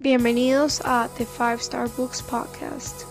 Bienvenidos a The Five Star Books Podcast,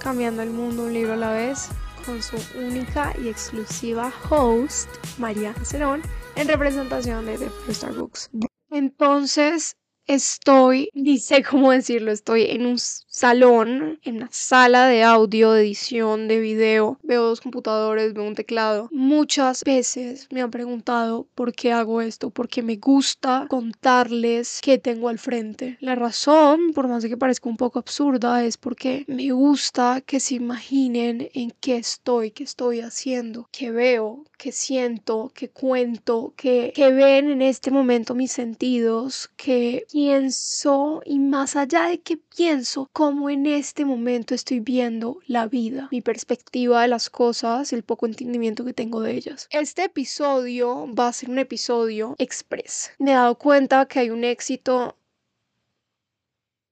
cambiando el mundo un libro a la vez, con su única y exclusiva host, María Cerón, en representación de The Five Star Books. Entonces, estoy, sé cómo decirlo, estoy en un salón, en una sala de audio, de edición, de video, veo dos computadores, veo un teclado. Muchas veces me han preguntado por qué hago esto, porque me gusta contarles qué tengo al frente. La razón, por más de que parezca un poco absurda, es porque me gusta que se imaginen en qué estoy, qué estoy haciendo, qué veo, qué siento, qué cuento, qué, qué ven en este momento mis sentidos, qué pienso y más allá de que pienso, en este momento estoy viendo la vida, mi perspectiva de las cosas, el poco entendimiento que tengo de ellas. Este episodio va a ser un episodio express. Me he dado cuenta que hay un éxito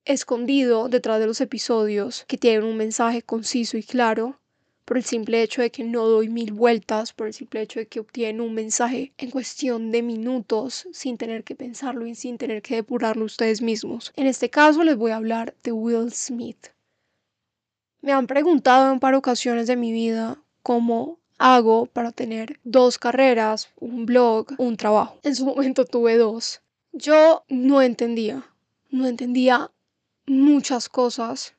escondido detrás de los episodios que tienen un mensaje conciso y claro por el simple hecho de que no doy mil vueltas, por el simple hecho de que obtienen un mensaje en cuestión de minutos sin tener que pensarlo y sin tener que depurarlo ustedes mismos. En este caso les voy a hablar de Will Smith. Me han preguntado en par ocasiones de mi vida cómo hago para tener dos carreras, un blog, un trabajo. En su momento tuve dos. Yo no entendía, no entendía muchas cosas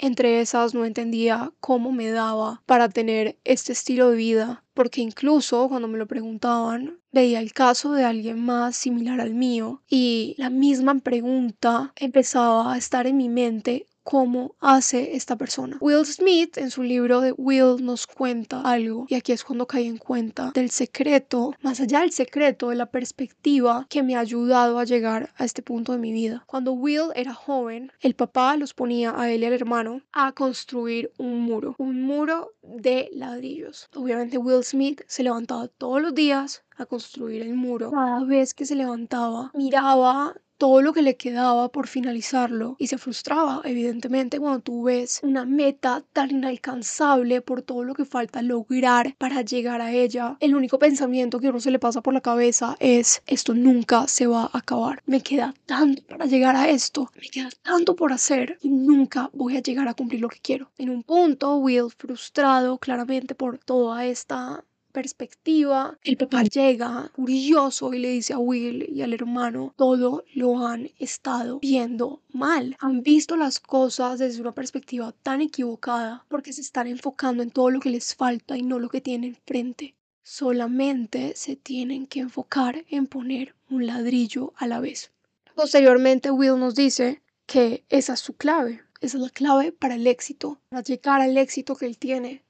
entre esas no entendía cómo me daba para tener este estilo de vida, porque incluso cuando me lo preguntaban, veía el caso de alguien más similar al mío y la misma pregunta empezaba a estar en mi mente cómo hace esta persona. Will Smith en su libro de Will nos cuenta algo y aquí es cuando caí en cuenta del secreto, más allá del secreto, de la perspectiva que me ha ayudado a llegar a este punto de mi vida. Cuando Will era joven, el papá los ponía a él y al hermano a construir un muro, un muro de ladrillos. Obviamente Will Smith se levantaba todos los días a construir el muro. Cada vez que se levantaba, miraba todo lo que le quedaba por finalizarlo y se frustraba evidentemente cuando tú ves una meta tan inalcanzable por todo lo que falta lograr para llegar a ella. El único pensamiento que uno se le pasa por la cabeza es esto nunca se va a acabar. Me queda tanto para llegar a esto, me queda tanto por hacer y nunca voy a llegar a cumplir lo que quiero. En un punto, Will frustrado claramente por toda esta perspectiva, el papá llega furioso y le dice a Will y al hermano, todo lo han estado viendo mal. Han visto las cosas desde una perspectiva tan equivocada porque se están enfocando en todo lo que les falta y no lo que tienen frente. Solamente se tienen que enfocar en poner un ladrillo a la vez. Posteriormente Will nos dice que esa es su clave, esa es la clave para el éxito, para llegar al éxito que él tiene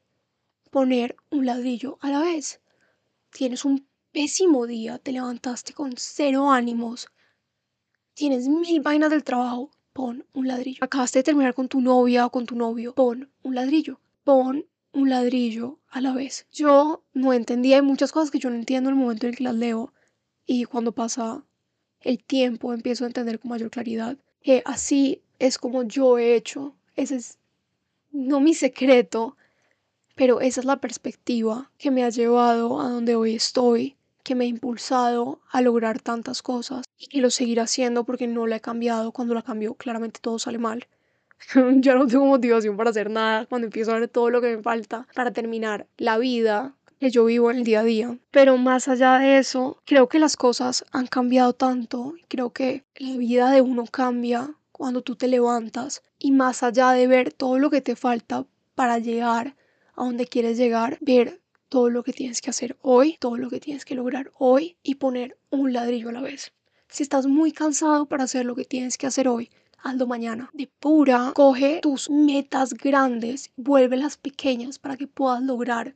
poner un ladrillo a la vez. Tienes un pésimo día, te levantaste con cero ánimos, tienes mil vainas del trabajo, pon un ladrillo. Acabaste de terminar con tu novia o con tu novio, pon un ladrillo. Pon un ladrillo a la vez. Yo no entendía, hay muchas cosas que yo no entiendo en el momento en el que las leo y cuando pasa el tiempo empiezo a entender con mayor claridad que así es como yo he hecho. Ese es no mi secreto, pero esa es la perspectiva que me ha llevado a donde hoy estoy, que me ha impulsado a lograr tantas cosas y que lo seguirá haciendo porque no la he cambiado. Cuando la cambio, claramente todo sale mal. Yo no tengo motivación para hacer nada cuando empiezo a ver todo lo que me falta para terminar la vida que yo vivo en el día a día. Pero más allá de eso, creo que las cosas han cambiado tanto. Creo que la vida de uno cambia cuando tú te levantas y más allá de ver todo lo que te falta para llegar a dónde quieres llegar, ver todo lo que tienes que hacer hoy, todo lo que tienes que lograr hoy y poner un ladrillo a la vez. Si estás muy cansado para hacer lo que tienes que hacer hoy, hazlo mañana. De pura, coge tus metas grandes, vuélvelas pequeñas para que puedas lograr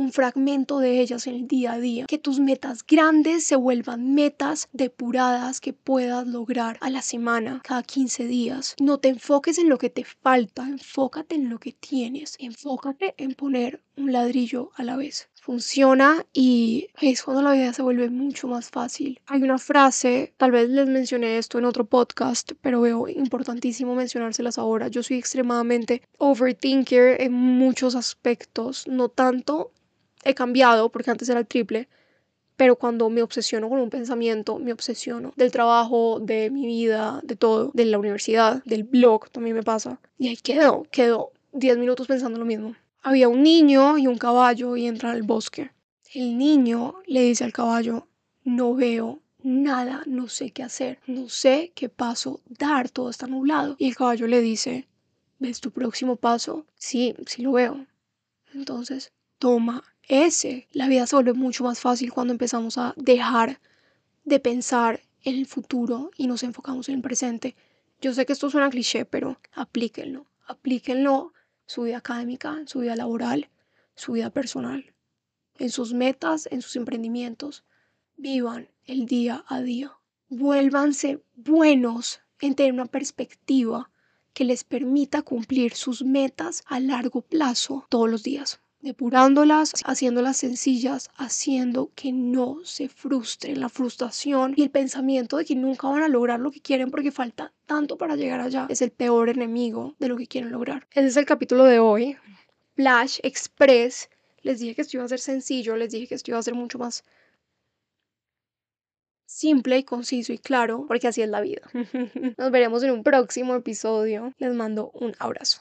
un fragmento de ellas en el día a día. Que tus metas grandes se vuelvan metas depuradas que puedas lograr a la semana, cada 15 días. No te enfoques en lo que te falta, enfócate en lo que tienes. Enfócate en poner un ladrillo a la vez. Funciona y es cuando la vida se vuelve mucho más fácil. Hay una frase, tal vez les mencioné esto en otro podcast, pero veo importantísimo mencionárselas ahora. Yo soy extremadamente overthinker en muchos aspectos, no tanto he cambiado porque antes era el triple, Pero cuando me obsesiono con un pensamiento, me obsesiono del trabajo, de mi vida, de todo, de la universidad, del blog, también me pasa. Y ahí quedo, quedo 10 minutos pensando lo mismo. Había un niño y un caballo y entran al bosque. El niño le dice al caballo, no veo nada, no sé qué hacer, no sé qué paso dar, todo está nublado. Y el caballo le dice, ¿ves tu próximo paso? Sí, sí lo veo. Entonces, toma ese. La vida se vuelve mucho más fácil cuando empezamos a dejar de pensar en el futuro y nos enfocamos en el presente. Yo sé que esto suena cliché, pero aplíquenlo. Aplíquenlo su vida académica, su vida laboral, su vida personal, en sus metas, en sus emprendimientos. Vivan el día a día. Vuélvanse buenos en tener una perspectiva que les permita cumplir sus metas a largo plazo todos los días depurándolas, haciéndolas sencillas, haciendo que no se frustren. La frustración y el pensamiento de que nunca van a lograr lo que quieren porque falta tanto para llegar allá es el peor enemigo de lo que quieren lograr. Ese es el capítulo de hoy. Flash Express. Les dije que esto iba a ser sencillo, les dije que esto iba a ser mucho más simple y conciso y claro, porque así es la vida. Nos veremos en un próximo episodio. Les mando un abrazo.